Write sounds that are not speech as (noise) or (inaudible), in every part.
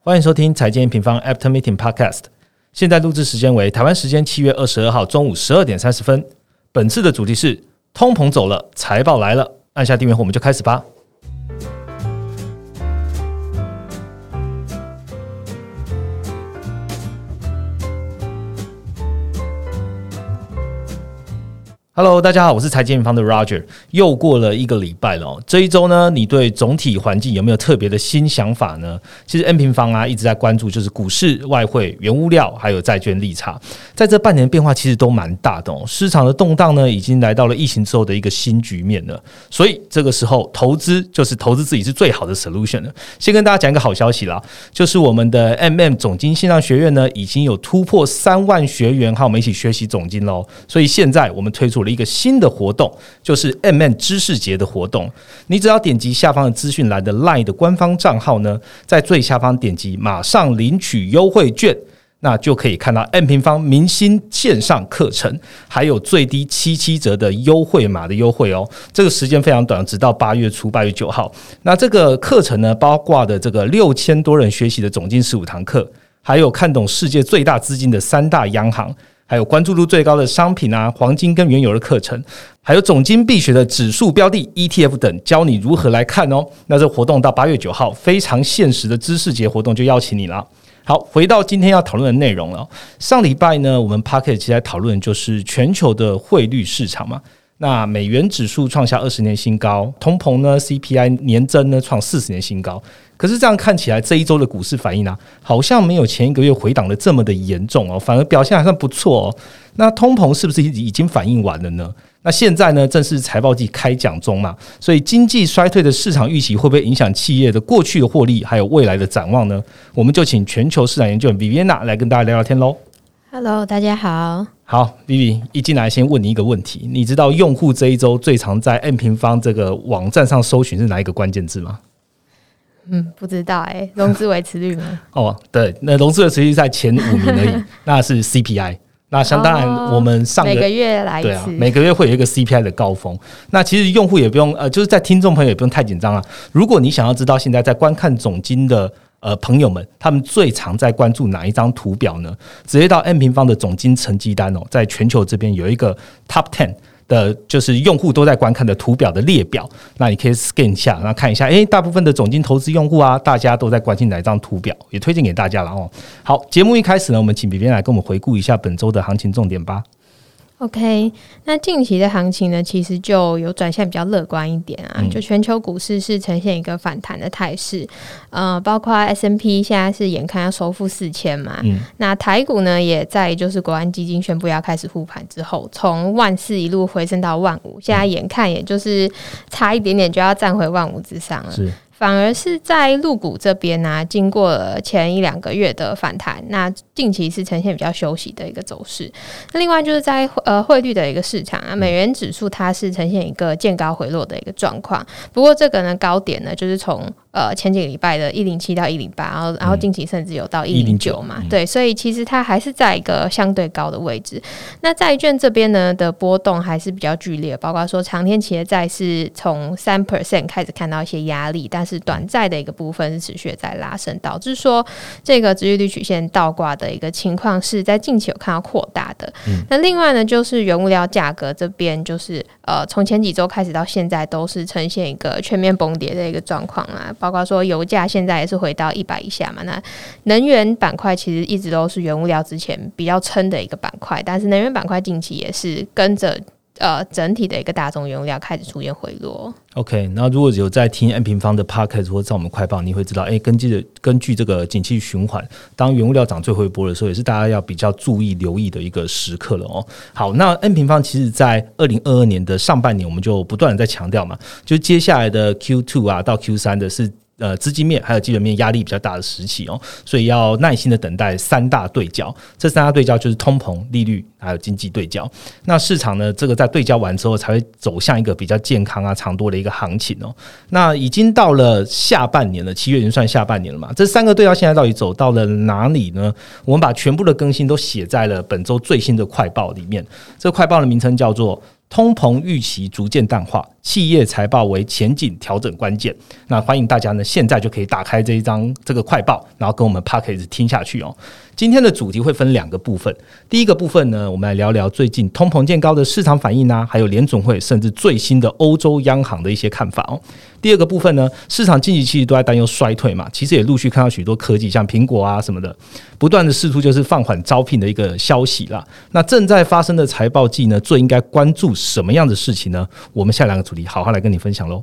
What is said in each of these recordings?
欢迎收听财经平方 Apt Meeting Podcast。现在录制时间为台湾时间七月二十二号中午十二点三十分。本次的主题是通膨走了，财报来了。按下订阅后，我们就开始吧。Hello，大家好，我是财经方的 Roger。又过了一个礼拜了，这一周呢，你对总体环境有没有特别的新想法呢？其实 N 平方啊一直在关注，就是股市、外汇、原物料还有债券利差，在这半年变化其实都蛮大的哦。市场的动荡呢，已经来到了疫情之后的一个新局面了。所以这个时候投资就是投资自己是最好的 solution 了。先跟大家讲一个好消息啦，就是我们的 MM 总经线上学院呢，已经有突破三万学员和我们一起学习总经喽。所以现在我们推出一个新的活动就是 M N 知识节的活动，你只要点击下方的资讯栏的 LINE 的官方账号呢，在最下方点击马上领取优惠券，那就可以看到 M 平方明星线上课程，还有最低七七折的优惠码的优惠哦。这个时间非常短，直到八月初八月九号。那这个课程呢，包括的这个六千多人学习的总经十五堂课，还有看懂世界最大资金的三大央行。还有关注度最高的商品啊，黄金跟原油的课程，还有总金必学的指数标的 ETF 等，教你如何来看哦。那这活动到八月九号，非常现实的知识节活动就邀请你了。好，回到今天要讨论的内容了。上礼拜呢，我们 p a r k e t 其实在讨论就是全球的汇率市场嘛。那美元指数创下二十年新高，通膨呢 CPI 年增呢创四十年新高。可是这样看起来，这一周的股市反应啊，好像没有前一个月回档的这么的严重哦，反而表现还算不错哦。那通膨是不是已经反应完了呢？那现在呢，正是财报季开奖中嘛，所以经济衰退的市场预期会不会影响企业的过去的获利，还有未来的展望呢？我们就请全球市场研究员 Viviana 来跟大家聊聊天喽。Hello，大家好。好，Vivi 一进来先问你一个问题，你知道用户这一周最常在 N 平方这个网站上搜寻是哪一个关键字吗？嗯，不知道哎，融资维持率吗？哦，对，那融资维持率在前五名而已，(laughs) 那是 CPI。那相当然，我们上每个月来对啊，每个月会有一个 CPI 的高峰。那其实用户也不用呃，就是在听众朋友也不用太紧张啊。如果你想要知道现在在观看总金的呃朋友们，他们最常在关注哪一张图表呢？直接到 N 平方的总金成绩单哦，在全球这边有一个 Top Ten。的就是用户都在观看的图表的列表，那你可以 scan 一下，然后看一下，诶，大部分的总金投资用户啊，大家都在关心哪一张图表，也推荐给大家了哦。好，节目一开始呢，我们请比边来跟我们回顾一下本周的行情重点吧。OK，那近期的行情呢，其实就有转向比较乐观一点啊。就全球股市是呈现一个反弹的态势，呃，包括 S M P 现在是眼看要收复四千嘛。嗯那台股呢，也在就是国安基金宣布要开始护盘之后，从万四一路回升到万五，现在眼看也就是差一点点就要站回万五之上了。反而是在陆股这边呢，经过了前一两个月的反弹，那近期是呈现比较休息的一个走势。那另外就是在呃汇率的一个市场啊，美元指数它是呈现一个见高回落的一个状况。不过这个呢高点呢，就是从呃前几个礼拜的一零七到一零八，然后然后近期甚至有到一零九嘛，对，所以其实它还是在一个相对高的位置。那债券这边呢的波动还是比较剧烈，包括说长天企业债是从三 percent 开始看到一些压力，但是短债的一个部分是持续在拉升，导致说这个殖利率曲线倒挂的一个情况是在近期有看到扩大的。那另外呢，就是原物料价格这边，就是呃，从前几周开始到现在都是呈现一个全面崩跌的一个状况啊，包括说油价现在也是回到一百以下嘛。那能源板块其实一直都是原物料之前比较撑的一个板块，但是能源板块近期也是跟着。呃，整体的一个大众原物料开始出现回落。OK，那如果有在听 N 平方的 Podcast 或者在我们快报，你会知道，哎，根据的根据这个景气循环，当原物料涨最后一波的时候，也是大家要比较注意留意的一个时刻了哦。好，那 N 平方其实在二零二二年的上半年，我们就不断的在强调嘛，就接下来的 Q two 啊到 Q 三的是。呃，资金面还有基本面压力比较大的时期哦，所以要耐心的等待三大对焦。这三大对焦就是通膨、利率还有经济对焦。那市场呢，这个在对焦完之后，才会走向一个比较健康啊、长多的一个行情哦。那已经到了下半年了，七月已经算下半年了嘛？这三个对焦现在到底走到了哪里呢？我们把全部的更新都写在了本周最新的快报里面。这快报的名称叫做。通膨预期逐渐淡化，企业财报为前景调整关键。那欢迎大家呢，现在就可以打开这一张这个快报，然后跟我们 p a c k a g e 听下去哦。今天的主题会分两个部分，第一个部分呢，我们来聊聊最近通膨见高的市场反应啊，还有联总会甚至最新的欧洲央行的一些看法哦。第二个部分呢，市场经济其实都在担忧衰退嘛，其实也陆续看到许多科技，像苹果啊什么的，不断的试出就是放缓招聘的一个消息啦。那正在发生的财报季呢，最应该关注什么样的事情呢？我们下两个主题好好来跟你分享喽。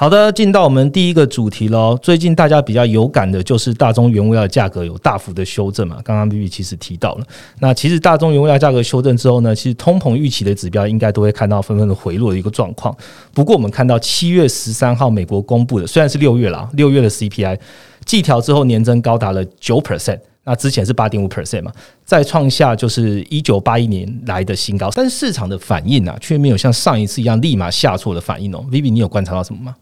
好的，进到我们第一个主题喽。最近大家比较有感的就是大宗原物料价格有大幅的修正嘛。刚刚 B B 其实提到了，那其实大宗原物料价格修正之后呢，其实通膨预期的指标应该都会看到纷纷的回落的一个状况。不过我们看到七月十三号美国公布的，虽然是六月了，六月的 C P I 季调之后年增高达了九 percent，那之前是八点五 percent 嘛，再创下就是一九八一年来的新高。但是市场的反应啊，却没有像上一次一样立马下挫的反应哦。Vivi 你有观察到什么吗？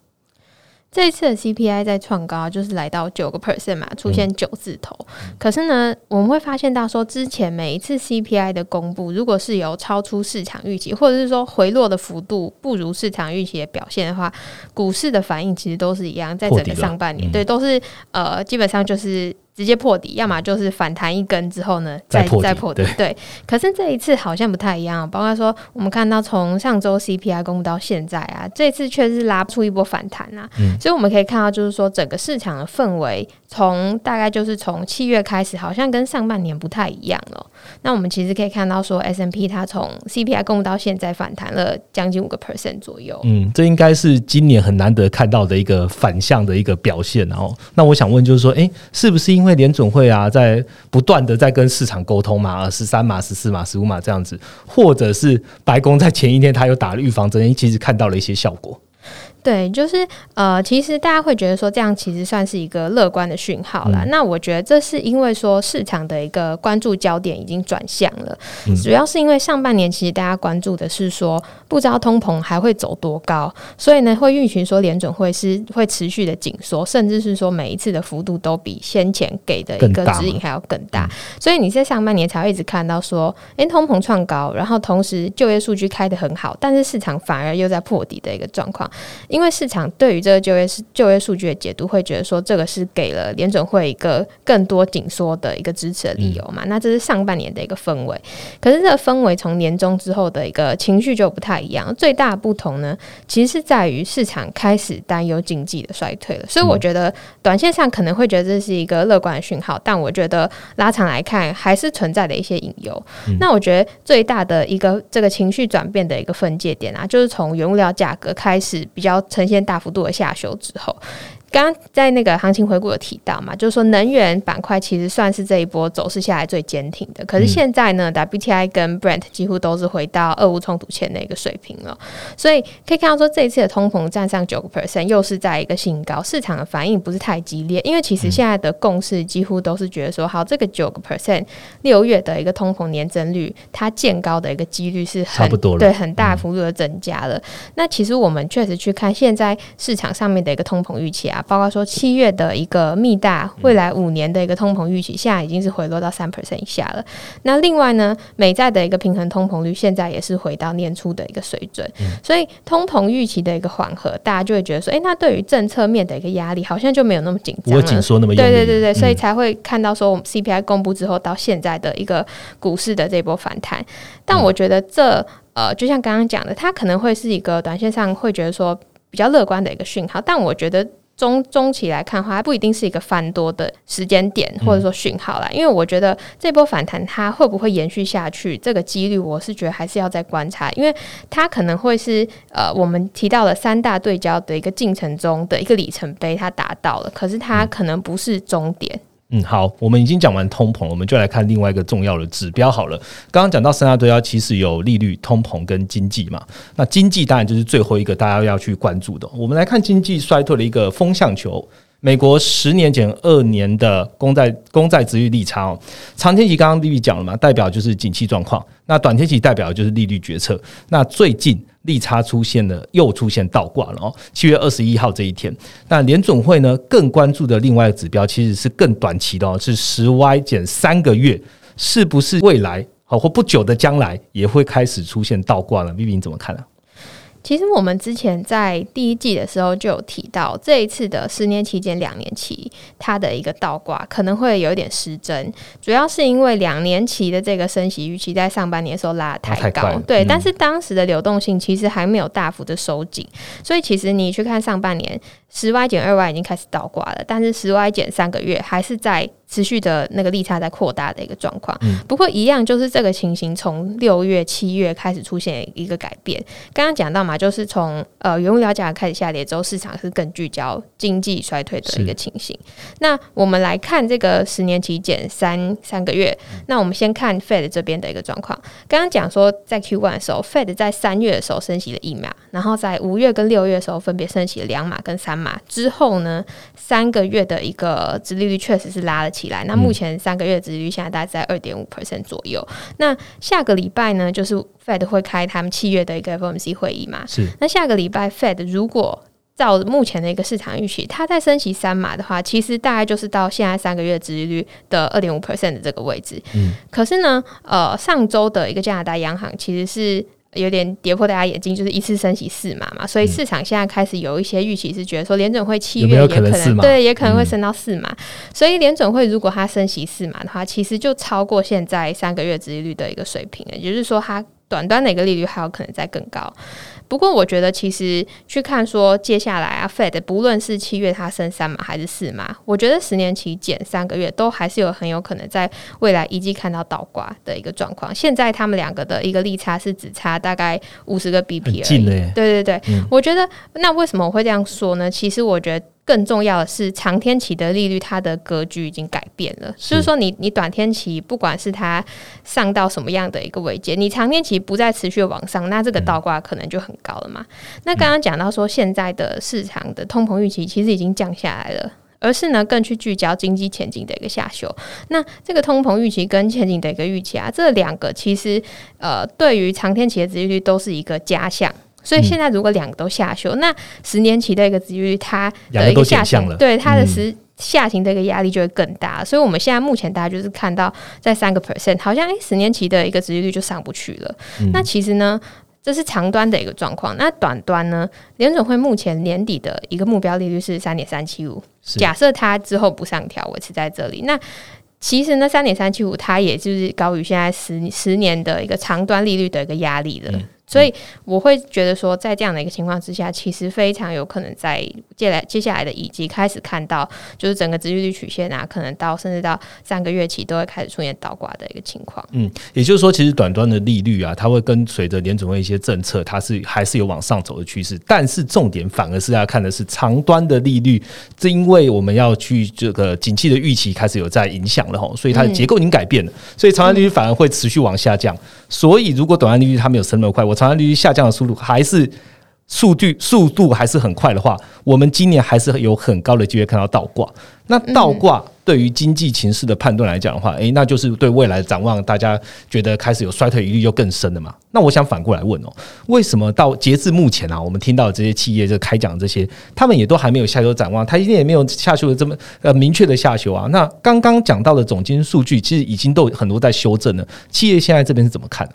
这一次的 CPI 在创高，就是来到九个 percent 嘛，出现九字头。可是呢，我们会发现到说，之前每一次 CPI 的公布，如果是有超出市场预期，或者是说回落的幅度不如市场预期的表现的话，股市的反应其实都是一样，在整个上半年，对，都是呃，基本上就是。直接破底，要么就是反弹一根之后呢，再再破底。对，可是这一次好像不太一样，包括说我们看到从上周 CPI 公布到现在啊，这次确实拉出一波反弹啊。嗯，所以我们可以看到，就是说整个市场的氛围，从大概就是从七月开始，好像跟上半年不太一样了。那我们其实可以看到，说 S M P 它从 C P I 公布到现在反弹了将近五个 percent 左右。嗯，这应该是今年很难得看到的一个反向的一个表现。然后，那我想问，就是说，哎，是不是因为联准会啊，在不断的在跟市场沟通嘛，十三码、十四码、十五码这样子，或者是白宫在前一天他又打了预防针，其实看到了一些效果。对，就是呃，其实大家会觉得说这样其实算是一个乐观的讯号了。那我觉得这是因为说市场的一个关注焦点已经转向了，主要是因为上半年其实大家关注的是说不知道通膨还会走多高，所以呢会预期说联准会是会持续的紧缩，甚至是说每一次的幅度都比先前给的一个指引还要更大。所以你在上半年才会一直看到说，哎，通膨创高，然后同时就业数据开得很好，但是市场反而又在破底的一个状况。因为市场对于这个就业是就业数据的解读，会觉得说这个是给了联准会一个更多紧缩的一个支持的理由嘛？那这是上半年的一个氛围，可是这个氛围从年终之后的一个情绪就不太一样。最大的不同呢，其实是在于市场开始担忧经济的衰退了。所以我觉得短线上可能会觉得这是一个乐观的讯号，但我觉得拉长来看还是存在的一些隐忧。那我觉得最大的一个这个情绪转变的一个分界点啊，就是从原物料价格开始比较。呈现大幅度的下修之后。刚刚在那个行情回顾有提到嘛，就是说能源板块其实算是这一波走势下来最坚挺的。可是现在呢，WTI 跟 Brent 几乎都是回到俄乌冲突前的一个水平了。所以可以看到说，这一次的通膨站上九个 percent，又是在一个新高，市场的反应不是太激烈。因为其实现在的共识几乎都是觉得说，好，这个九个 percent 六月的一个通膨年增率，它见高的一个几率是差不多对很大幅度的增加了。那其实我们确实去看现在市场上面的一个通膨预期啊。包括说七月的一个密大未来五年的一个通膨预期，现在已经是回落到三 percent 以下了。那另外呢，美债的一个平衡通膨率现在也是回到年初的一个水准。所以通膨预期的一个缓和，大家就会觉得说，哎，那对于政策面的一个压力好像就没有那么紧张了。紧缩那么对对对对，所以才会看到说，我们 CPI 公布之后到现在的一个股市的这波反弹。但我觉得这呃，就像刚刚讲的，它可能会是一个短线上会觉得说。比较乐观的一个讯号，但我觉得中中期来看的话，它不一定是一个翻多的时间点或者说讯号啦。因为我觉得这波反弹它会不会延续下去，这个几率我是觉得还是要再观察，因为它可能会是呃我们提到了三大对焦的一个进程中的一个里程碑，它达到了，可是它可能不是终点。嗯，嗯好，我们已经讲完通膨，我们就来看另外一个重要的指标好了。刚刚讲到三大对焦，其实有利率、通膨跟经济嘛。那经济当然就是最后一个大家要去关注的。我们来看经济衰退的一个风向球。美国十年减二年的公债公债殖率利差哦，长天期刚刚丽丽讲了嘛，代表就是景气状况；那短天期代表就是利率决策。那最近利差出现了，又出现倒挂了哦。七月二十一号这一天，那联总会呢更关注的另外一个指标其实是更短期的哦，是十 Y 减三个月，是不是未来好或不久的将来也会开始出现倒挂了？Vivi 你怎么看呢？其实我们之前在第一季的时候就有提到，这一次的十年期间两年期它的一个倒挂可能会有一点失真，主要是因为两年期的这个升息预期在上半年的时候拉的太高，对，但是当时的流动性其实还没有大幅的收紧，所以其实你去看上半年十 Y 减二 Y 已经开始倒挂了，但是十 Y 减三个月还是在。持续的那个利差在扩大的一个状况，不过一样就是这个情形从六月、七月开始出现一个改变。刚刚讲到嘛，就是从呃原物料价开始下跌之后，市场是更聚焦经济衰退的一个情形。那我们来看这个十年期减三三个月，那我们先看 Fed 这边的一个状况。刚刚讲说在 Q one 的时候，Fed 在三月的时候升息了一码，然后在五月跟六月的时候分别升息了两码跟三码。之后呢，三个月的一个殖利率确实是拉了。起来，那目前三个月殖率现在大概在二点五 percent 左右。那下个礼拜呢，就是 Fed 会开他们七月的一个 FOMC 会议嘛？是。那下个礼拜 Fed 如果照目前的一个市场预期，它在升息三码的话，其实大概就是到现在三个月殖利率的二点五 percent 的这个位置。嗯。可是呢，呃，上周的一个加拿大央行其实是。有点跌破大家眼镜，就是一次升息四码嘛，所以市场现在开始有一些预期，是觉得说联准会七月也可能对，也可能会升到四码。所以联准会如果它升息四码的话，其实就超过现在三个月殖利率的一个水平了，也就是说它短端的一个利率还有可能再更高。不过，我觉得其实去看说接下来啊，Fed 不论是七月它升三码还是四码，我觉得十年期减三个月都还是有很有可能在未来一季看到倒挂的一个状况。现在他们两个的一个利差是只差大概五十个 BP 而已。对对对，我觉得那为什么我会这样说呢？其实我觉得。更重要的是，长天期的利率它的格局已经改变了。就是说，你你短天期不管是它上到什么样的一个位阶，你长天期不再持续往上，那这个倒挂可能就很高了嘛。那刚刚讲到说，现在的市场的通膨预期其实已经降下来了，而是呢更去聚焦经济前景的一个下修。那这个通膨预期跟前景的一个预期啊，这两个其实呃对于长天期的利率都是一个加项。所以现在如果两个都下修，那十年期的一个利率它的一个下行，对它的十下行的一个压力就会更大。所以我们现在目前大家就是看到在三个 percent，好像诶十年期的一个殖利率就上不去了。那其实呢，这是长端的一个状况。那短端呢，联总会目前年底的一个目标利率是三点三七五，假设它之后不上调，维持在这里，那其实呢，三点三七五它也就是高于现在十十年的一个长端利率的一个压力了。所以我会觉得说，在这样的一个情况之下，其实非常有可能在接来接下来的以及开始看到，就是整个殖利率曲线啊，可能到甚至到三个月期都会开始出现倒挂的一个情况。嗯，也就是说，其实短端的利率啊，它会跟随着联总会一些政策，它是还是有往上走的趋势。但是重点反而是要看的是长端的利率，这因为我们要去这个景气的预期开始有在影响了哈，所以它的结构已经改变了，所以长端利率反而会持续往下降。所以如果短端利率它没有升那么快，我长利率下降的速度还是数据速度还是很快的话，我们今年还是有很高的机会看到倒挂。那倒挂对于经济情势的判断来讲的话，诶，那就是对未来的展望，大家觉得开始有衰退疑虑就更深了嘛？那我想反过来问哦，为什么到截至目前啊，我们听到这些企业就开讲这些，他们也都还没有下修展望，他一定也没有下修的这么呃明确的下修啊？那刚刚讲到的总金数据，其实已经都很多在修正了。企业现在这边是怎么看呢？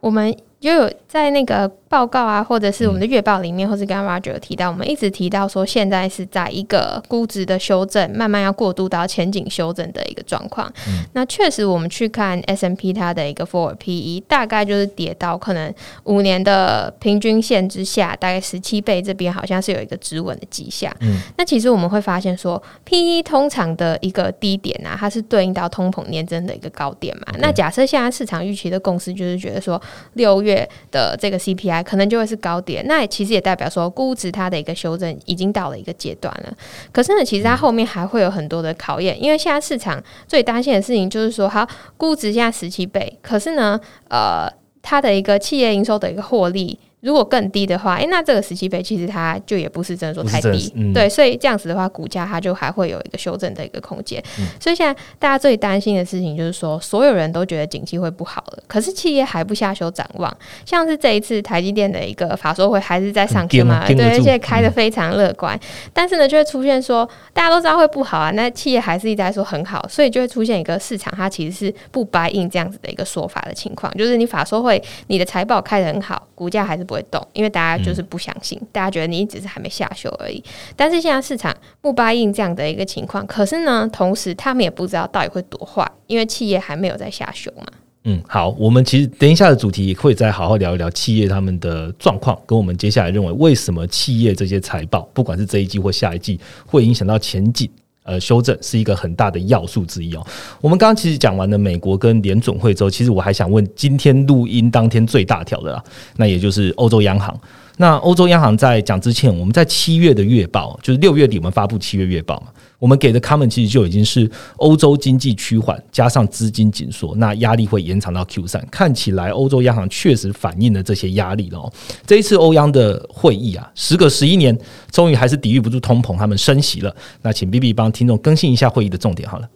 我们就有在那个。报告啊，或者是我们的月报里面，或是刚刚 Roger 提到，我们一直提到说，现在是在一个估值的修正，慢慢要过渡到前景修正的一个状况。那确实，我们去看 S M P 它的一个 Forward P E，大概就是跌到可能五年的平均线之下，大概十七倍，这边好像是有一个止稳的迹象。嗯，那其实我们会发现说，P E 通常的一个低点啊，它是对应到通膨年增的一个高点嘛。那假设现在市场预期的共识就是觉得说，六月的呃这个 C P I 可能就会是高点，那其实也代表说估值它的一个修正已经到了一个阶段了。可是呢，其实它后面还会有很多的考验，因为现在市场最担心的事情就是说，它，估值现在十七倍，可是呢，呃，它的一个企业营收的一个获利。如果更低的话，诶，那这个十七倍其实它就也不是真的说太低，嗯、对，所以这样子的话，股价它就还会有一个修正的一个空间。所以现在大家最担心的事情就是说，所有人都觉得景气会不好了，可是企业还不下修展望。像是这一次台积电的一个法说会还是在上去嘛，对，而且开的非常乐观，但是呢，就会出现说大家都知道会不好啊，那企业还是一直在说很好，所以就会出现一个市场它其实是不白应这样子的一个说法的情况，就是你法说会你的财报开的很好，股价还是不会动，因为大家就是不相信，大家觉得你只是还没下修而已。但是现在市场不答应这样的一个情况，可是呢，同时他们也不知道到底会多坏，因为企业还没有在下修嘛。嗯，好，我们其实等一下的主题也会再好好聊一聊企业他们的状况，跟我们接下来认为为什么企业这些财报，不管是这一季或下一季，会影响到前景。呃，修正是一个很大的要素之一哦。我们刚刚其实讲完了美国跟联准会之后，其实我还想问今天录音当天最大条的啦，那也就是欧洲央行。那欧洲央行在讲之前，我们在七月的月报，就是六月底我们发布七月月报嘛。我们给的 comment 其实就已经是欧洲经济趋缓，加上资金紧缩，那压力会延长到 Q 三。看起来欧洲央行确实反映了这些压力了哦。这一次欧央的会议啊，时隔十一年，终于还是抵御不住通膨，他们升息了。那请 B B 帮听众更新一下会议的重点好了。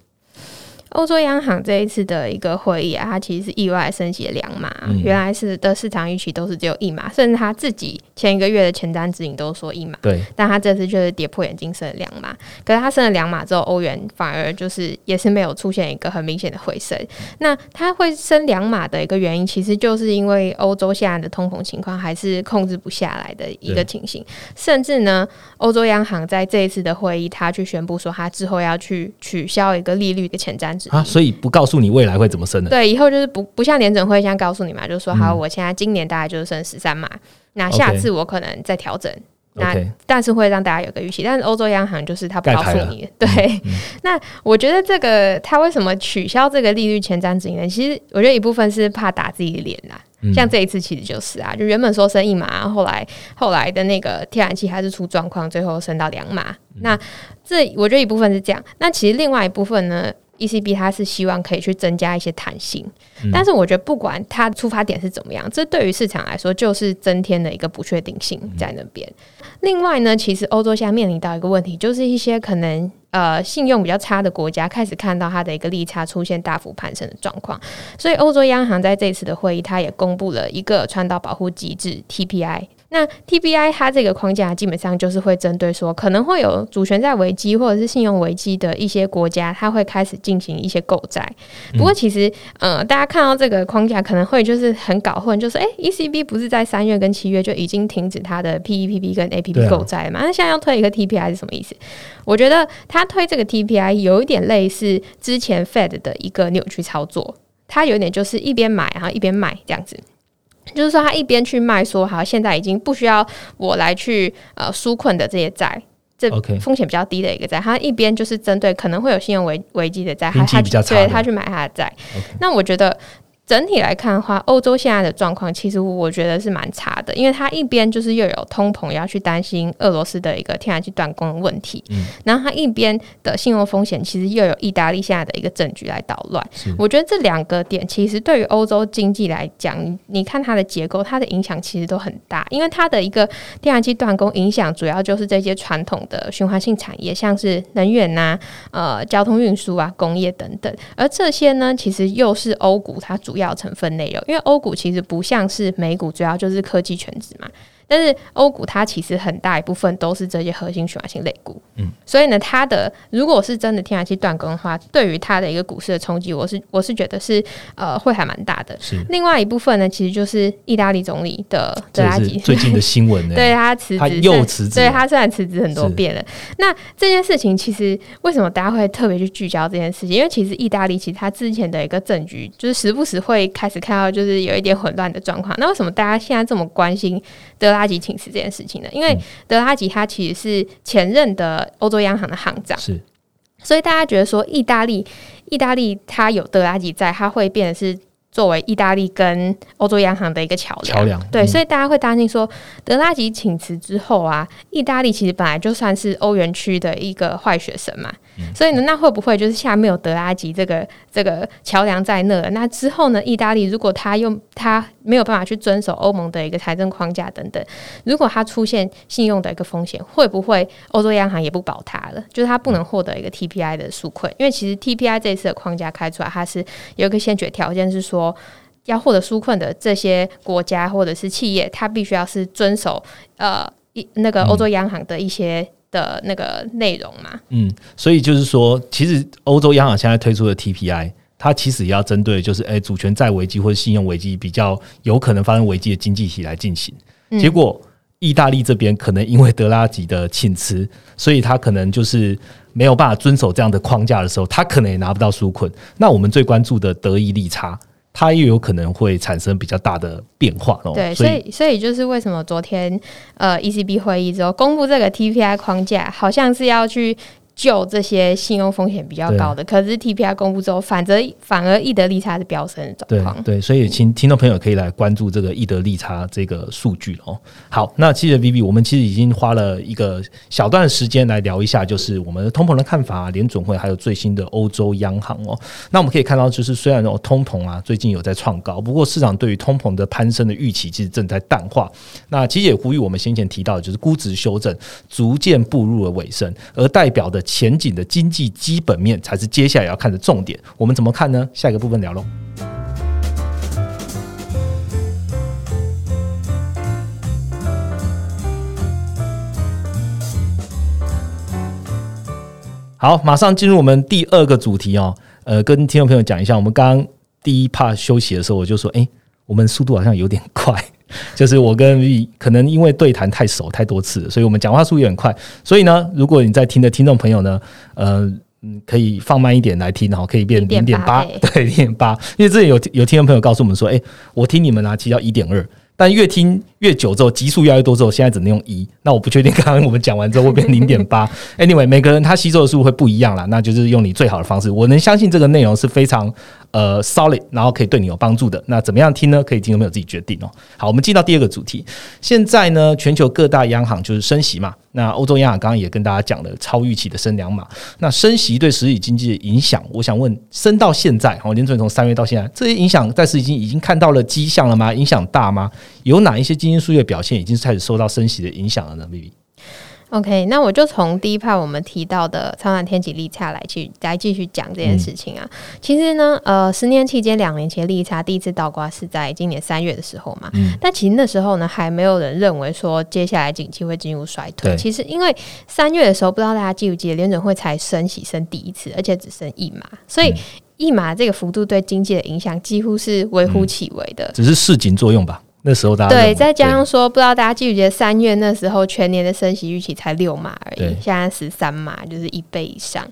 欧洲央行这一次的一个会议啊，它其实是意外升级了两码，原来是的市场预期都是只有一码，甚至他自己前一个月的前瞻指引都说一码，对，但他这次就是跌破眼镜升了两码，可是他升了两码之后，欧元反而就是也是没有出现一个很明显的回升。那它会升两码的一个原因，其实就是因为欧洲现在的通膨情况还是控制不下来的一个情形，甚至呢，欧洲央行在这一次的会议，他去宣布说，他之后要去取消一个利率的前瞻指。啊，所以不告诉你未来会怎么升的。对，以后就是不不像联准会这样告诉你嘛，就是说好，我现在今年大概就是升十三码，那下次我可能再调整。那但是会让大家有个预期，但是欧洲央行就是他不告诉你。对，(laughs) 那我觉得这个他为什么取消这个利率前瞻指引呢？其实我觉得一部分是怕打自己的脸啦。像这一次其实就是啊，就原本说升一码，后来后来的那个天然气还是出状况，最后升到两码。那这我觉得一部分是这样。那其实另外一部分呢？ECB 它是希望可以去增加一些弹性，但是我觉得不管它出发点是怎么样，这对于市场来说就是增添了一个不确定性在那边。另外呢，其实欧洲现在面临到一个问题，就是一些可能呃信用比较差的国家开始看到它的一个利差出现大幅攀升的状况，所以欧洲央行在这次的会议，它也公布了一个传导保护机制 TPI。那 TBI 它这个框架基本上就是会针对说可能会有主权债危机或者是信用危机的一些国家，它会开始进行一些购债。不过其实，呃，大家看到这个框架可能会就是很搞混，就是哎，ECB 不是在三月跟七月就已经停止它的 PEPP 跟 APP 购债嘛？那现在要推一个 TPI 是什么意思？我觉得他推这个 TPI 有一点类似之前 Fed 的一个扭曲操作，它有点就是一边买然后一边卖这样子。就是说，他一边去卖，说好，现在已经不需要我来去呃纾困的这些债，这风险比较低的一个债，他一边就是针对可能会有信用危危机的债，他他对他去买他的债。那我觉得。整体来看的话，欧洲现在的状况其实我觉得是蛮差的，因为它一边就是又有通膨要去担心俄罗斯的一个天然气断供的问题，嗯，然后它一边的信用风险其实又有意大利现在的一个政局来捣乱。我觉得这两个点其实对于欧洲经济来讲，你看它的结构，它的影响其实都很大，因为它的一个天然气断供影响主要就是这些传统的循环性产业，像是能源呐、呃交通运输啊、工业等等，而这些呢，其实又是欧股它主要成分内容，因为欧股其实不像是美股，主要就是科技全值嘛。但是欧股它其实很大一部分都是这些核心循环性类股，嗯，所以呢，它的如果是真的天然气断供的话，对于它的一个股市的冲击，我是我是觉得是呃会还蛮大的。是另外一部分呢，其实就是意大利总理的德拉吉最近的新闻呢，(laughs) 对他辞职，又辞职，对他虽然辞职很多遍了。那这件事情其实为什么大家会特别去聚焦这件事情？因为其实意大利其实他之前的一个政局就是时不时会开始看到就是有一点混乱的状况。那为什么大家现在这么关心？德拉吉请辞这件事情的，因为德拉吉他其实是前任的欧洲央行的行长，是，所以大家觉得说意大利，意大利他有德拉吉在，他会变得是作为意大利跟欧洲央行的一个桥梁。桥梁，对，所以大家会担心说，德拉吉请辞之后啊，意大利其实本来就算是欧元区的一个坏学生嘛。所以呢，那会不会就是下面有德拉吉这个这个桥梁在那？那之后呢，意大利如果他用他没有办法去遵守欧盟的一个财政框架等等，如果他出现信用的一个风险，会不会欧洲央行也不保他了？就是他不能获得一个 TPI 的纾困，因为其实 TPI 这次的框架开出来，它是有一个先决条件是说。要获得纾困的这些国家或者是企业，它必须要是遵守呃一那个欧洲央行的一些的那个内容嘛。嗯，所以就是说，其实欧洲央行现在推出的 TPI，它其实也要针对就是哎主权债危机或者信用危机比较有可能发生危机的经济体来进行。结果意大利这边可能因为德拉吉的请辞，所以他可能就是没有办法遵守这样的框架的时候，他可能也拿不到纾困。那我们最关注的德意利差。它又有可能会产生比较大的变化哦。对，所以所以就是为什么昨天呃 ECB 会议之后公布这个 TPI 框架，好像是要去。救这些信用风险比较高的，可是 TPI 公布之后，反则反而易得利差是飙升的状况。对，所以请听众朋友可以来关注这个易得利差这个数据哦。好，那其实 VB 我们其实已经花了一个小段时间来聊一下，就是我们的通膨的看法、联准会还有最新的欧洲央行哦。那我们可以看到，就是虽然哦通膨啊最近有在创高，不过市场对于通膨的攀升的预期其实正在淡化。那其实也呼吁我们先前提到的，就是估值修正逐渐步入了尾声，而代表的。前景的经济基本面才是接下来要看的重点。我们怎么看呢？下一个部分聊喽。好，马上进入我们第二个主题哦。呃，跟听众朋友讲一下，我们刚刚第一 part 休息的时候，我就说，哎，我们速度好像有点快。就是我跟 V 可能因为对谈太熟太多次，所以我们讲话速度很快。所以呢，如果你在听的听众朋友呢，呃，可以放慢一点来听，然后可以变零点八，(laughs) 对，零点八。因为之前有有听众朋友告诉我们说，哎，我听你们啊，其实要一点二，但越听越久之后，级数越来越多之后，现在只能用一。那我不确定，刚刚我们讲完之后会变零点八。(laughs) Anyway，每个人他吸收的速度会不一样啦，那就是用你最好的方式。我能相信这个内容是非常。呃，solid，然后可以对你有帮助的，那怎么样听呢？可以听众朋友自己决定哦。好，我们进到第二个主题。现在呢，全球各大央行就是升息嘛。那欧洲央行刚刚也跟大家讲了超预期的升两码。那升息对实体经济的影响，我想问，升到现在，好，联准从三月到现在，这些影响在实体经已经看到了迹象了吗？影响大吗？有哪一些经济数据表现已经开始受到升息的影响了呢？Vivi。OK，那我就从第一 part 我们提到的超短天启利差来去来继续讲这件事情啊。其实呢，呃，十年期间两年前利差第一次倒挂是在今年三月的时候嘛。嗯。但其实那时候呢，还没有人认为说接下来景气会进入衰退。其实因为三月的时候，不知道大家记不记得联准会才升息升第一次，而且只升一码，所以一码这个幅度对经济的影响几乎是微乎其微的，只是市井作用吧。那时候大家对，再加上说，不知道大家记不记得三月那时候全年的升息预期才六码而已，现在十三码，就是一倍以上。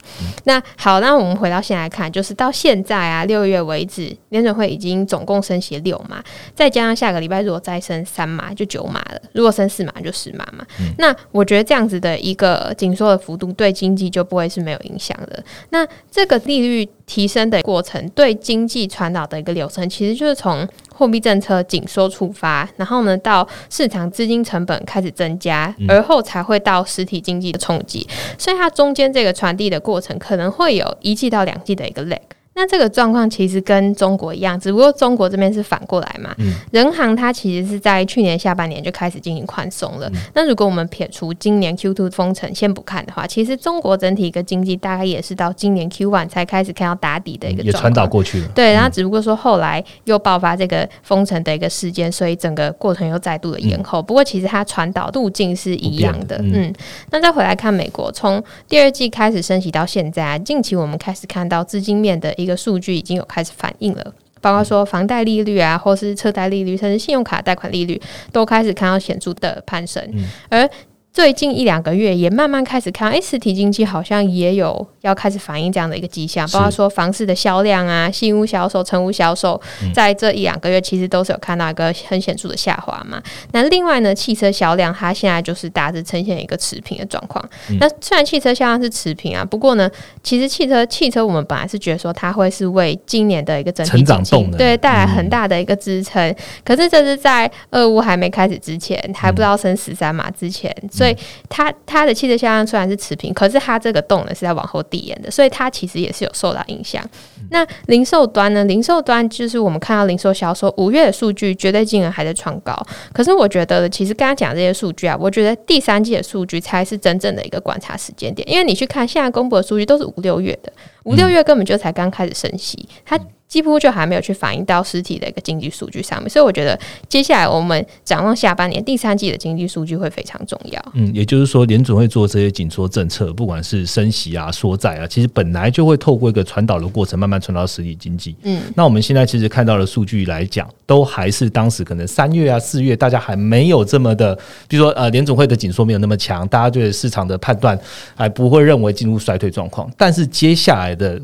那好，那我们回到现在看，就是到现在啊，六月为止，联准会已经总共升息六码，再加上下个礼拜如果再升三码，就九码了；如果升四码，就十码嘛。那我觉得这样子的一个紧缩的幅度，对经济就不会是没有影响的。那这个利率提升的过程，对经济传导的一个流程，其实就是从。货币政策紧缩触发，然后呢，到市场资金成本开始增加，而后才会到实体经济的冲击，所以它中间这个传递的过程可能会有一季到两季的一个 lag。那这个状况其实跟中国一样，只不过中国这边是反过来嘛。人行它其实是在去年下半年就开始进行宽松了。那如果我们撇除今年 Q two 封城先不看的话，其实中国整体一个经济大概也是到今年 Q one 才开始看到打底的一个也传导过去了。对，然后只不过说后来又爆发这个封城的一个事件，所以整个过程又再度的延后。不过其实它传导路径是一样的。嗯，那再回来看美国，从第二季开始升息到现在，近期我们开始看到资金面的。一个数据已经有开始反应了，包括说房贷利率啊，或是车贷利率，甚至信用卡贷款利率，都开始看到显著的攀升，而。最近一两个月也慢慢开始看，哎，实体经济好像也有要开始反映这样的一个迹象，包括说房市的销量啊、新屋销售、成屋销售，在这一两个月其实都是有看到一个很显著的下滑嘛。那另外呢，汽车销量它现在就是大致呈现一个持平的状况。那虽然汽车销量是持平啊，不过呢，其实汽车汽车我们本来是觉得说它会是为今年的一个整体成长对带来很大的一个支撑，可是这是在俄乌还没开始之前，还不知道升十三码之前。所以它它的汽车销量虽然是持平，可是它这个动能是在往后递延的，所以它其实也是有受到影响。那零售端呢？零售端就是我们看到零售销售五月的数据，绝对金额还在创高。可是我觉得，其实刚刚讲这些数据啊，我觉得第三季的数据才是真正的一个观察时间点，因为你去看现在公布的数据都是五六月的，五六月根本就才刚开始升息，它。几乎就还没有去反映到实体的一个经济数据上面，所以我觉得接下来我们展望下半年第三季的经济数据会非常重要。嗯，也就是说，联总会做这些紧缩政策，不管是升息啊、缩债啊，其实本来就会透过一个传导的过程，慢慢传到实体经济。嗯，那我们现在其实看到的数据来讲，都还是当时可能三月啊、四月，大家还没有这么的，比如说呃，联总会的紧缩没有那么强，大家对市场的判断还不会认为进入衰退状况。但是接下来的。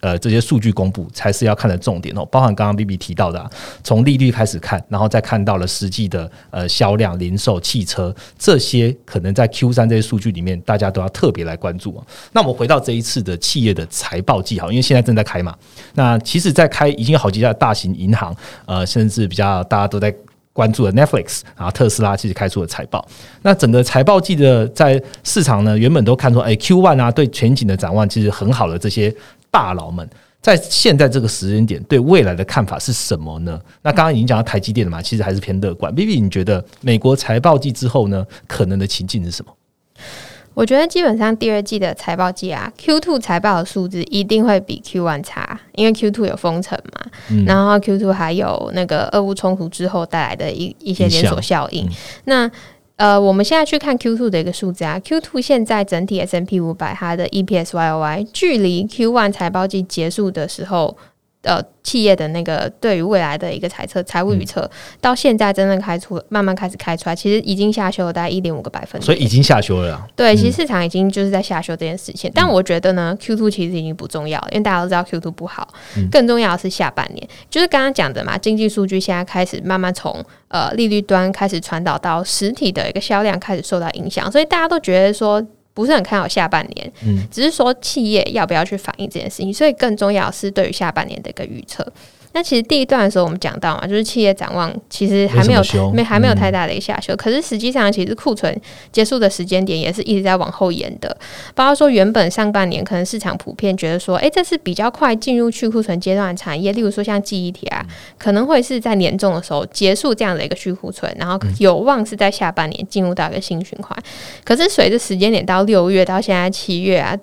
呃，这些数据公布才是要看的重点哦，包含刚刚 B B 提到的，从利率开始看，然后再看到了实际的呃销量、零售、汽车这些，可能在 Q 三这些数据里面，大家都要特别来关注啊。那我们回到这一次的企业的财报季，好，因为现在正在开嘛。那其实，在开已经有好几家大型银行，呃，甚至比较大家都在关注了 Netflix，然后特斯拉其实开出了财报。那整个财报季的在市场呢，原本都看出，哎，Q one 啊，对全景的展望其实很好的这些。大佬们在现在这个时间点对未来的看法是什么呢？那刚刚已经讲到台积电了嘛，其实还是偏乐观。B B，你觉得美国财报季之后呢，可能的情境是什么？我觉得基本上第二季的财报季啊，Q two 财报的数字一定会比 Q one 差，因为 Q two 有封城嘛，然后 Q two 还有那个俄乌冲突之后带来的一一些连锁效应。那呃，我们现在去看 Q two 的一个数字啊，Q two 现在整体 S M P 五百它的 E P S Y O Y 距离 Q one 财报季结束的时候。呃，企业的那个对于未来的一个财测、财务预测，到现在真正开出，慢慢开始开出来，其实已经下修了大概一点五个百分点，所以已经下修了。对，其实市场已经就是在下修这件事情。但我觉得呢，Q two 其实已经不重要了，因为大家都知道 Q two 不好。更重要的是下半年，就是刚刚讲的嘛，经济数据现在开始慢慢从呃利率端开始传导到实体的一个销量开始受到影响，所以大家都觉得说。不是很看好下半年，嗯，只是说企业要不要去反映这件事情，所以更重要是对于下半年的一个预测。那其实第一段的时候，我们讲到嘛，就是企业展望其实还没有没还没有太大的一个下修，可是实际上其实库存结束的时间点也是一直在往后延的。包括说原本上半年可能市场普遍觉得说，哎，这是比较快进入去库存阶段的产业，例如说像记忆体啊，可能会是在年终的时候结束这样的一个去库存，然后有望是在下半年进入到一个新循环。可是随着时间点到六月到现在七月啊。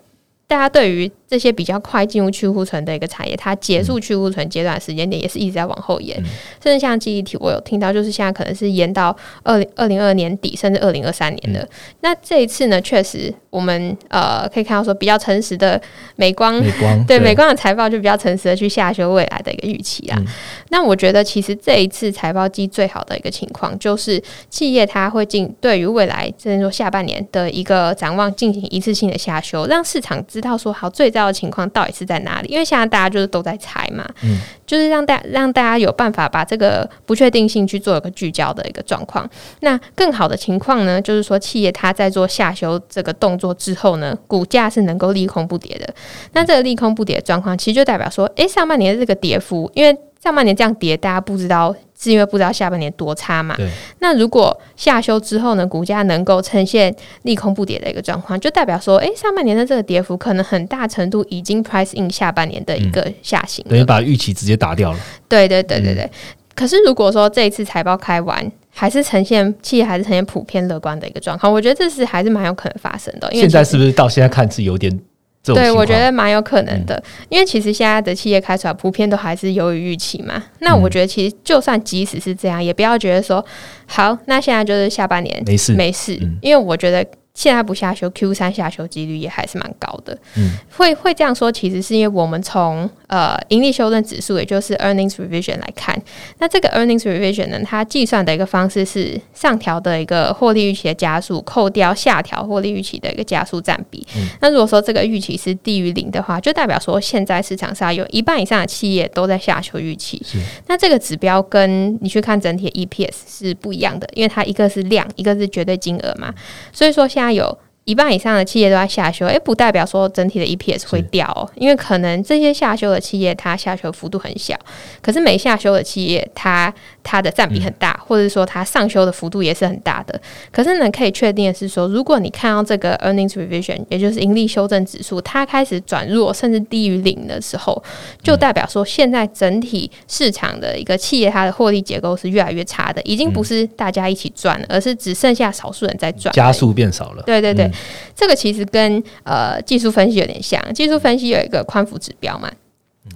大家对于这些比较快进入去库存的一个产业，它结束去库存阶段时间点也是一直在往后延，甚至像记忆体，我有听到就是现在可能是延到二零二零二年底，甚至二零二三年的。那这一次呢，确实我们呃可以看到说比较诚实的美光，美光 (laughs) 对美光的财报就比较诚实的去下修未来的一个预期啊。那我觉得其实这一次财报季最好的一个情况，就是企业它会进对于未来甚至说下半年的一个展望进行一次性的下修，让市场知。知道说好最糟的情况到底是在哪里？因为现在大家就是都在猜嘛，嗯，就是让大让大家有办法把这个不确定性去做一个聚焦的一个状况。那更好的情况呢，就是说企业它在做下修这个动作之后呢，股价是能够利空不跌的。那这个利空不跌的状况，其实就代表说，诶，上半年的这个跌幅，因为上半年这样跌，大家不知道。是因为不知道下半年多差嘛？那如果下修之后呢，股价能够呈现利空不跌的一个状况，就代表说，哎，上半年的这个跌幅可能很大程度已经 price in 下半年的一个下行，等于把预期直接打掉了。对对对对对。可是如果说这一次财报开完，还是呈现企业还是呈现普遍乐观的一个状况，我觉得这是还是蛮有可能发生的。现在是不是到现在看是有点？对，我觉得蛮有可能的，因为其实现在的企业开出来普遍都还是优于预期嘛。那我觉得其实就算即使是这样，也不要觉得说好，那现在就是下半年没事没事，因为我觉得。现在不下修，Q 三下修几率也还是蛮高的。嗯，会会这样说，其实是因为我们从呃盈利修正指数，也就是 earnings revision 来看，那这个 earnings revision 呢，它计算的一个方式是上调的一个获利预期的加速，扣掉下调获利预期的一个加速占比。那如果说这个预期是低于零的话，就代表说现在市场上有一半以上的企业都在下修预期。那这个指标跟你去看整体的 EPS 是不一样的，因为它一个是量，一个是绝对金额嘛。所以说现加油。一半以上的企业都在下修，诶，不代表说整体的 EPS 会掉，哦，因为可能这些下修的企业它下修幅度很小，可是没下修的企业它它的占比很大，或者说它上修的幅度也是很大的。可是呢，可以确定的是说，如果你看到这个 earnings revision，也就是盈利修正指数，它开始转弱甚至低于零的时候，就代表说现在整体市场的一个企业它的获利结构是越来越差的，已经不是大家一起赚了，而是只剩下少数人在赚，加速变少了。对对对。这个其实跟呃技术分析有点像，技术分析有一个宽幅指标嘛，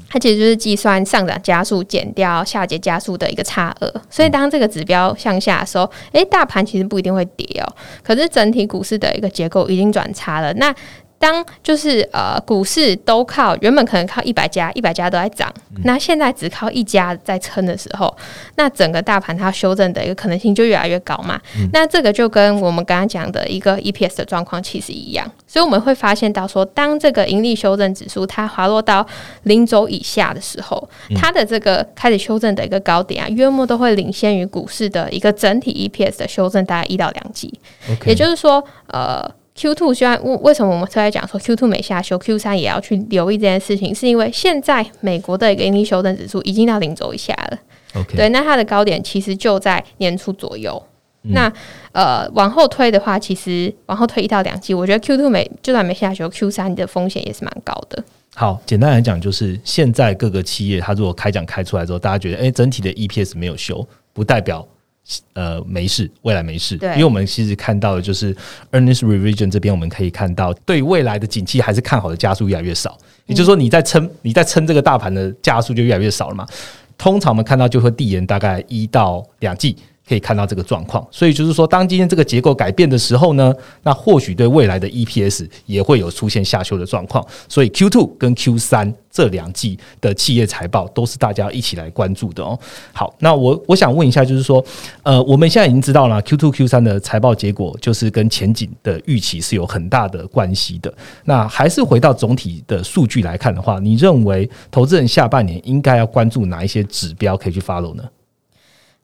它其实就是计算上涨加速减掉下跌加速的一个差额。所以当这个指标向下的时候，诶，大盘其实不一定会跌哦，可是整体股市的一个结构已经转差了。那当就是呃股市都靠原本可能靠一百家，一百家都在涨，那现在只靠一家在撑的时候，那整个大盘它修正的一个可能性就越来越高嘛。那这个就跟我们刚刚讲的一个 EPS 的状况其实一样，所以我们会发现到说，当这个盈利修正指数它滑落到零轴以下的时候，它的这个开始修正的一个高点啊，约莫都会领先于股市的一个整体 EPS 的修正大概一到两级，也就是说呃。Q two 虽然为为什么我们特在讲说 Q two 没下修，Q 三也要去留意这件事情，是因为现在美国的一个盈利修正指数已经到零轴以下了。OK，对，那它的高点其实就在年初左右。那呃往后推的话，其实往后推一到两季，我觉得 Q two 没就算没下修，Q 三的风险也是蛮高的。好，简单来讲，就是现在各个企业它如果开奖开出来之后，大家觉得哎，整体的 EPS 没有修，不代表。呃，没事，未来没事。对，因为我们其实看到的就是 earnings revision 这边，我们可以看到对未来的景气还是看好的加速越来越少。也就是说，你在撑，你在撑这个大盘的加速就越来越少了嘛。通常我们看到就会递延大概一到两季。可以看到这个状况，所以就是说，当今天这个结构改变的时候呢，那或许对未来的 EPS 也会有出现下修的状况。所以 Q two 跟 Q 三这两季的企业财报都是大家一起来关注的哦。好，那我我想问一下，就是说，呃，我们现在已经知道了 Q two Q 三的财报结果，就是跟前景的预期是有很大的关系的。那还是回到总体的数据来看的话，你认为投资人下半年应该要关注哪一些指标可以去 follow 呢？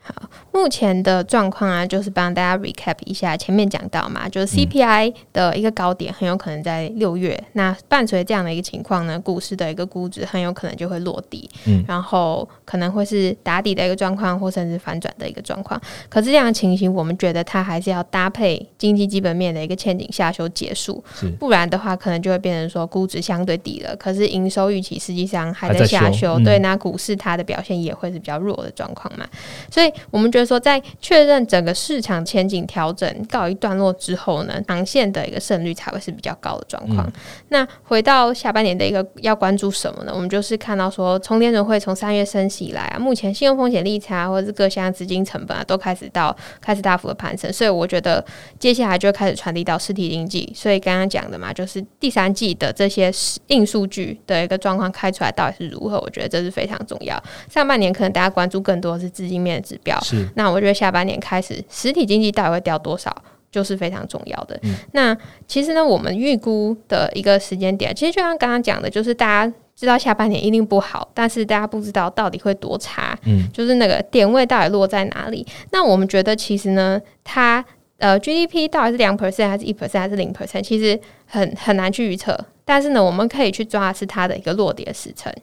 好，目前的状况啊，就是帮大家 recap 一下，前面讲到嘛，就是 CPI 的一个高点很有可能在六月。那伴随这样的一个情况呢，股市的一个估值很有可能就会落地，嗯，然后可能会是打底的一个状况，或甚至反转的一个状况。可是这样的情形，我们觉得它还是要搭配经济基本面的一个前景下修结束，不然的话，可能就会变成说估值相对低了，可是营收预期实际上还在下修，对，那股市它的表现也会是比较弱的状况嘛，所以。我们觉得说，在确认整个市场前景调整告一段落之后呢，长线的一个胜率才会是比较高的状况。那回到下半年的一个要关注什么呢？我们就是看到说，从联准会从三月升息以来啊，目前信用风险利差或者是各项资金成本啊，都开始到开始大幅的攀升，所以我觉得接下来就开始传递到实体经济。所以刚刚讲的嘛，就是第三季的这些硬数据的一个状况开出来到底是如何，我觉得这是非常重要。上半年可能大家关注更多是资金面的指标。是，那我觉得下半年开始，实体经济到底会掉多少，就是非常重要的。那其实呢，我们预估的一个时间点，其实就像刚刚讲的，就是大家知道下半年一定不好，但是大家不知道到底会多差。嗯，就是那个点位到底落在哪里？那我们觉得其实呢，它呃 GDP 到底是两 percent 还是一 percent 还是零 percent，其实很很难去预测。但是呢，我们可以去抓的是它的一个落跌时程。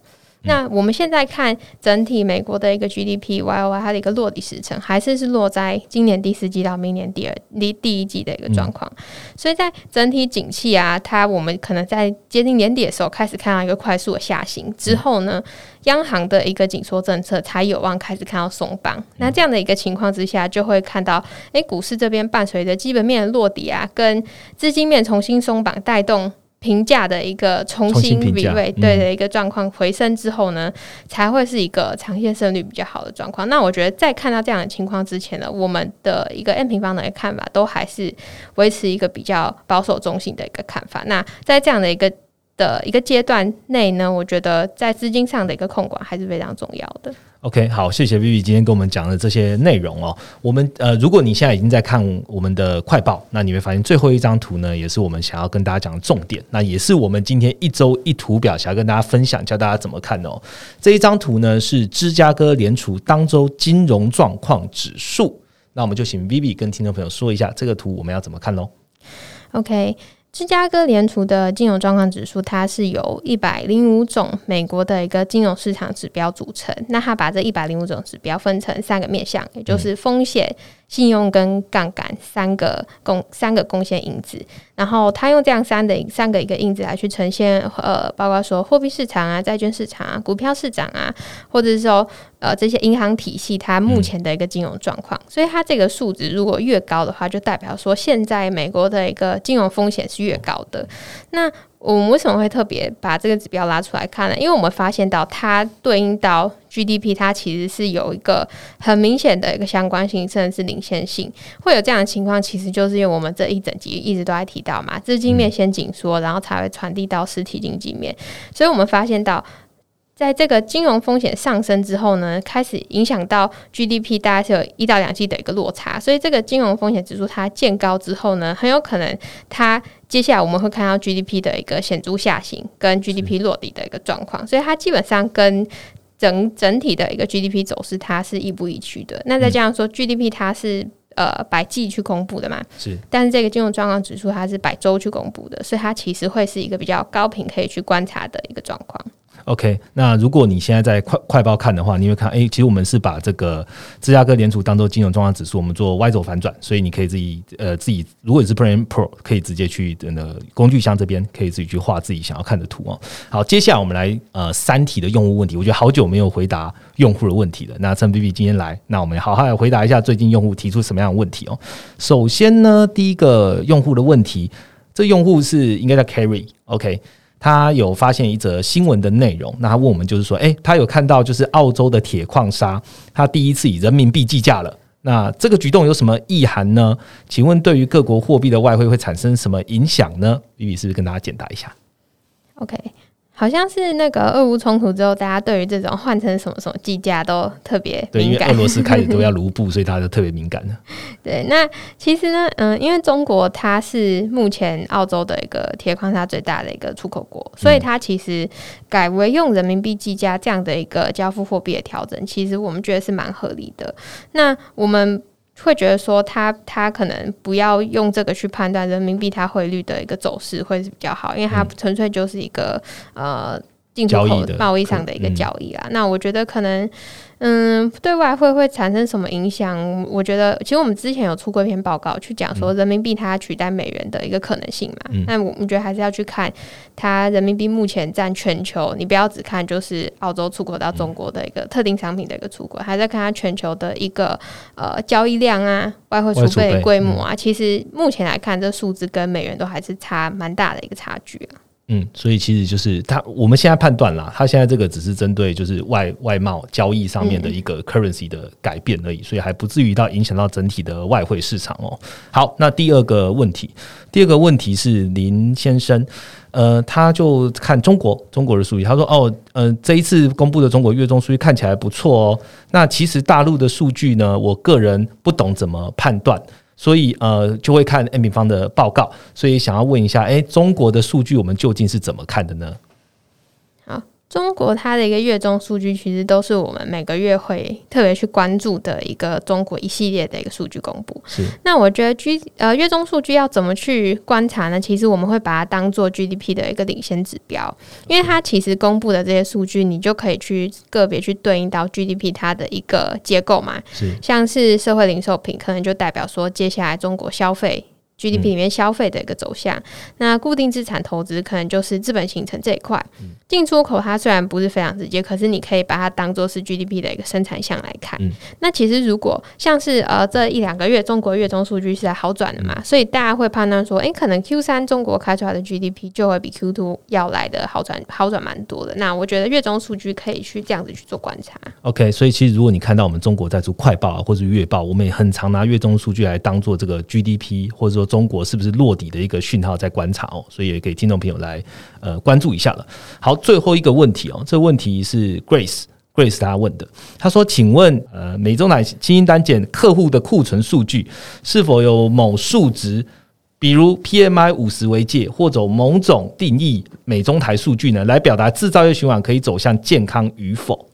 那我们现在看整体美国的一个 GDP Y O Y 它的一个落地时程，还是是落在今年第四季到明年第二第第一季的一个状况。所以在整体景气啊，它我们可能在接近年底的时候开始看到一个快速的下行之后呢，央行的一个紧缩政策才有望开始看到松绑。那这样的一个情况之下，就会看到诶，股市这边伴随着基本面的落底啊，跟资金面重新松绑带动。评价的一个重新比位对的一个状况回升之后呢，才会是一个长线胜率比较好的状况。那我觉得在看到这样的情况之前呢，我们的一个 N 平方的看法都还是维持一个比较保守中性的一个看法。那在这样的一个的一个阶段内呢，我觉得在资金上的一个控管还是非常重要的。OK，好，谢谢 Vivi 今天跟我们讲的这些内容哦。我们呃，如果你现在已经在看我们的快报，那你会发现最后一张图呢，也是我们想要跟大家讲的重点。那也是我们今天一周一图表想要跟大家分享，教大家怎么看哦。这一张图呢是芝加哥联储当周金融状况指数。那我们就请 Vivi 跟听众朋友说一下这个图我们要怎么看喽。OK。芝加哥联储的金融状况指数，它是由一百零五种美国的一个金融市场指标组成。那它把这一百零五种指标分成三个面向，也就是风险。信用跟杠杆三个贡三个贡献因子，然后他用这样三的三个一个因子来去呈现，呃，包括说货币市场啊、债券市场啊、股票市场啊，或者是说呃这些银行体系它目前的一个金融状况。所以它这个数值如果越高的话，就代表说现在美国的一个金融风险是越高的。那我们为什么会特别把这个指标拉出来看呢？因为我们发现到它对应到 GDP，它其实是有一个很明显的一个相关性，甚至是领先性。会有这样的情况，其实就是因为我们这一整集一直都在提到嘛，资金面先紧缩，然后才会传递到实体经济面。所以我们发现到。在这个金融风险上升之后呢，开始影响到 GDP，大概是有一到两季的一个落差。所以这个金融风险指数它见高之后呢，很有可能它接下来我们会看到 GDP 的一个显著下行，跟 GDP 落地的一个状况。所以它基本上跟整整体的一个 GDP 走势它是亦步亦趋的。那再加上说，GDP 它是呃百季去公布的嘛？是。但是这个金融状况指数它是百周去公布的，所以它其实会是一个比较高频可以去观察的一个状况。OK，那如果你现在在快快报看的话，你会看，哎，其实我们是把这个芝加哥联储当做金融状况指数，我们做 Y 轴反转，所以你可以自己呃自己，如果你是 Plan Pro，可以直接去那工具箱这边，可以自己去画自己想要看的图哦。好，接下来我们来呃三体的用户问题，我觉得好久没有回答用户的问题了。那趁 B B 今天来，那我们好好来回答一下最近用户提出什么样的问题哦。首先呢，第一个用户的问题，这用户是应该叫 Carry，OK。他有发现一则新闻的内容，那他问我们就是说，诶，他有看到就是澳洲的铁矿砂，他第一次以人民币计价了。那这个举动有什么意涵呢？请问对于各国货币的外汇会产生什么影响呢？B B 是不是跟大家简答一下？OK。好像是那个俄乌冲突之后，大家对于这种换成什么什么计价都特别对，因为俄罗斯开始都要卢布，所以大家就特别敏感了。(laughs) 对，那其实呢，嗯，因为中国它是目前澳洲的一个铁矿砂最大的一个出口国，所以它其实改为用人民币计价这样的一个交付货币的调整，其实我们觉得是蛮合理的。那我们。会觉得说，他他可能不要用这个去判断人民币它汇率的一个走势会是比较好，因为它纯粹就是一个呃。进出口贸易上的一个交易啊，那我觉得可能，嗯，对外汇会产生什么影响？我觉得其实我们之前有出过一篇报告，去讲说人民币它取代美元的一个可能性嘛。那我们觉得还是要去看它人民币目前占全球，你不要只看就是澳洲出口到中国的一个特定商品的一个出口，还在看它全球的一个呃交易量啊、外汇储备规模啊。其实目前来看，这数字跟美元都还是差蛮大的一个差距啊。嗯，所以其实就是他，我们现在判断啦，他现在这个只是针对就是外外贸交易上面的一个 currency 的改变而已，所以还不至于到影响到整体的外汇市场哦。好，那第二个问题，第二个问题是林先生，呃，他就看中国中国的数据，他说哦，呃，这一次公布的中国月中数据看起来不错哦。那其实大陆的数据呢，我个人不懂怎么判断。所以呃，就会看 N 平方的报告，所以想要问一下，哎，中国的数据我们究竟是怎么看的呢？中国它的一个月中数据，其实都是我们每个月会特别去关注的一个中国一系列的一个数据公布。是，那我觉得 G 呃月中数据要怎么去观察呢？其实我们会把它当做 GDP 的一个领先指标，因为它其实公布的这些数据，你就可以去个别去对应到 GDP 它的一个结构嘛。是，像是社会零售品，可能就代表说接下来中国消费。GDP 里面消费的一个走向，那固定资产投资可能就是资本形成这一块。进出口它虽然不是非常直接，可是你可以把它当做是 GDP 的一个生产项来看。那其实如果像是呃这一两个月中国月中数据是在好转的嘛，所以大家会判断说，哎，可能 Q 三中国开出来的 GDP 就会比 Q two 要来的好转，好转蛮多的。那我觉得月中数据可以去这样子去做观察。OK，所以其实如果你看到我们中国在做快报啊，或者月报，我们也很常拿月中数据来当做这个 GDP 或者说中国是不是落底的一个讯号在观察哦，所以也给听众朋友来呃关注一下了。好，最后一个问题哦，这个问题是 Grace Grace 他问的，他说：“请问呃，美中奶基因单检客户的库存数据是否有某数值，比如 PMI 五十为界，或者某种定义美中台数据呢，来表达制造业循环可以走向健康与否？”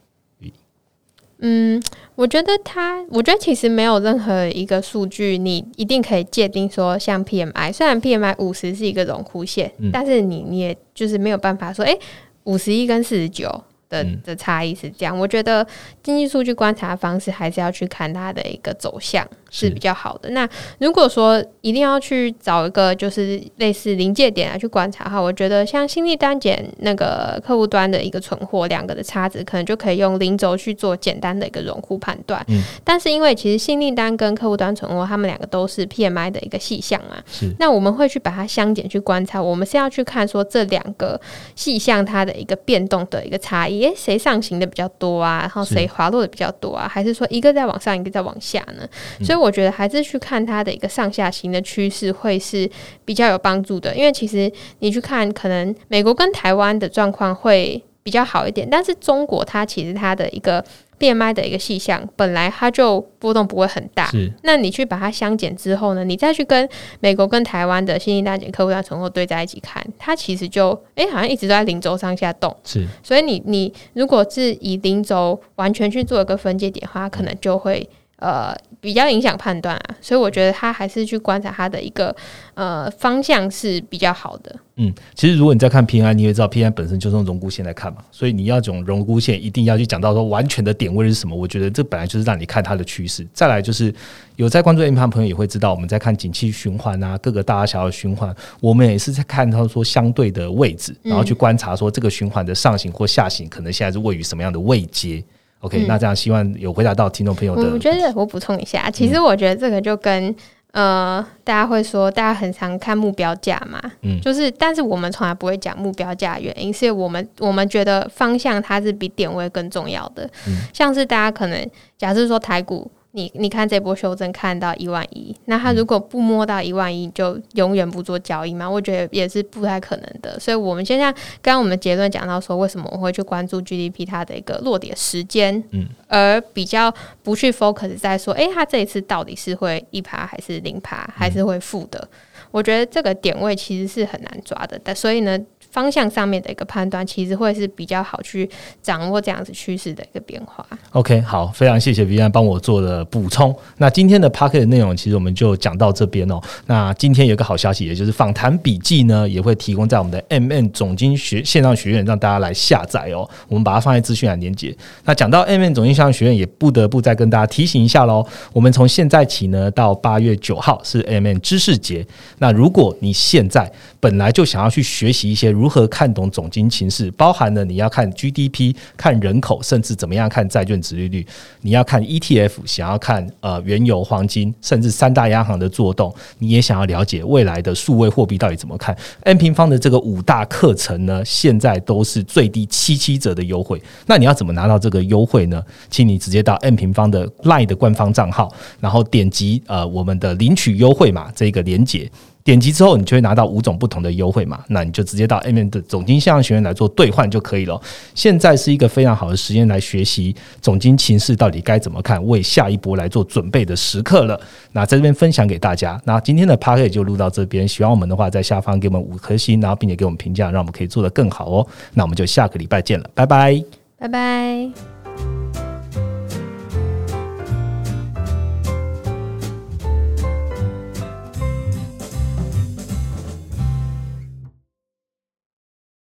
嗯。我觉得它，我觉得其实没有任何一个数据你一定可以界定说，像 PMI，虽然 PMI 五十是一个荣枯线，但是你你也就是没有办法说，哎，五十一跟四十九。的的差异是这样，我觉得经济数据观察方式还是要去看它的一个走向是比较好的。那如果说一定要去找一个就是类似临界点来去观察的话，我觉得像新力单减那个客户端的一个存货两个的差值，可能就可以用零轴去做简单的一个融户判断。嗯，但是因为其实新力单跟客户端存货，他们两个都是 PMI 的一个细项嘛，是那我们会去把它相减去观察，我们是要去看说这两个细项它的一个变动的一个差异。诶，谁上行的比较多啊？然后谁滑落的比较多啊？还是说一个在往上，一个在往下呢？所以我觉得还是去看它的一个上下行的趋势会是比较有帮助的。因为其实你去看，可能美国跟台湾的状况会比较好一点，但是中国它其实它的一个。变卖的一个细项，本来它就波动不会很大。是，那你去把它相减之后呢？你再去跟美国跟台湾的新兴大减客户端存货堆在一起看，它其实就哎，好像一直都在零轴上下动。是，所以你你如果是以零轴完全去做一个分界点的话，可能就会。呃，比较影响判断啊，所以我觉得他还是去观察它的一个呃方向是比较好的。嗯，其实如果你在看 P I，你也知道 P I 本身就是用荣枯线来看嘛，所以你要从荣枯线一定要去讲到说完全的点位是什么。我觉得这本来就是让你看它的趋势。再来就是有在关注 M 盘朋友也会知道，我们在看景气循环啊，各个大大小小循环，我们也是在看它说相对的位置，然后去观察说这个循环的上行或下行，可能现在是位于什么样的位阶。OK，那这样希望有回答到听众朋友的。我觉得我补充一下，其实我觉得这个就跟呃，大家会说，大家很常看目标价嘛，嗯，就是，但是我们从来不会讲目标价原因，是我们我们觉得方向它是比点位更重要的。嗯，像是大家可能假设说台股。你你看这波修正看到一万一，那他如果不摸到一万一，就永远不做交易吗？我觉得也是不太可能的。所以，我们现在刚刚我们结论讲到说，为什么我会去关注 GDP 它的一个落点时间，嗯，而比较不去 focus 在说，哎，它这一次到底是会一爬还是零爬，还是会负的？我觉得这个点位其实是很难抓的。但所以呢？方向上面的一个判断，其实会是比较好去掌握这样子趋势的一个变化。OK，好，非常谢谢 v i a n 帮我做的补充。那今天的 p a r k e t 内容，其实我们就讲到这边哦。那今天有个好消息，也就是访谈笔记呢，也会提供在我们的 MN 总经学线上学院，让大家来下载哦。我们把它放在资讯栏连接。那讲到 MN 总经线上学院，也不得不再跟大家提醒一下喽。我们从现在起呢，到八月九号是 MN 知识节。那如果你现在本来就想要去学习一些如如何看懂总经情势，包含了你要看 GDP、看人口，甚至怎么样看债券值利率，你要看 ETF，想要看呃原油、黄金，甚至三大央行的做动，你也想要了解未来的数位货币到底怎么看。N 平方的这个五大课程呢，现在都是最低七七折的优惠。那你要怎么拿到这个优惠呢？请你直接到 N 平方的 LINE 的官方账号，然后点击呃我们的领取优惠码这个连接。点击之后，你就会拿到五种不同的优惠嘛，那你就直接到 M N 的总经线上学院来做兑换就可以了。现在是一个非常好的时间来学习总经情势到底该怎么看，为下一波来做准备的时刻了。那在这边分享给大家。那今天的 p a r k 就录到这边，喜欢我们的话，在下方给我们五颗星，然后并且给我们评价，让我们可以做得更好哦。那我们就下个礼拜见了，拜拜，拜拜。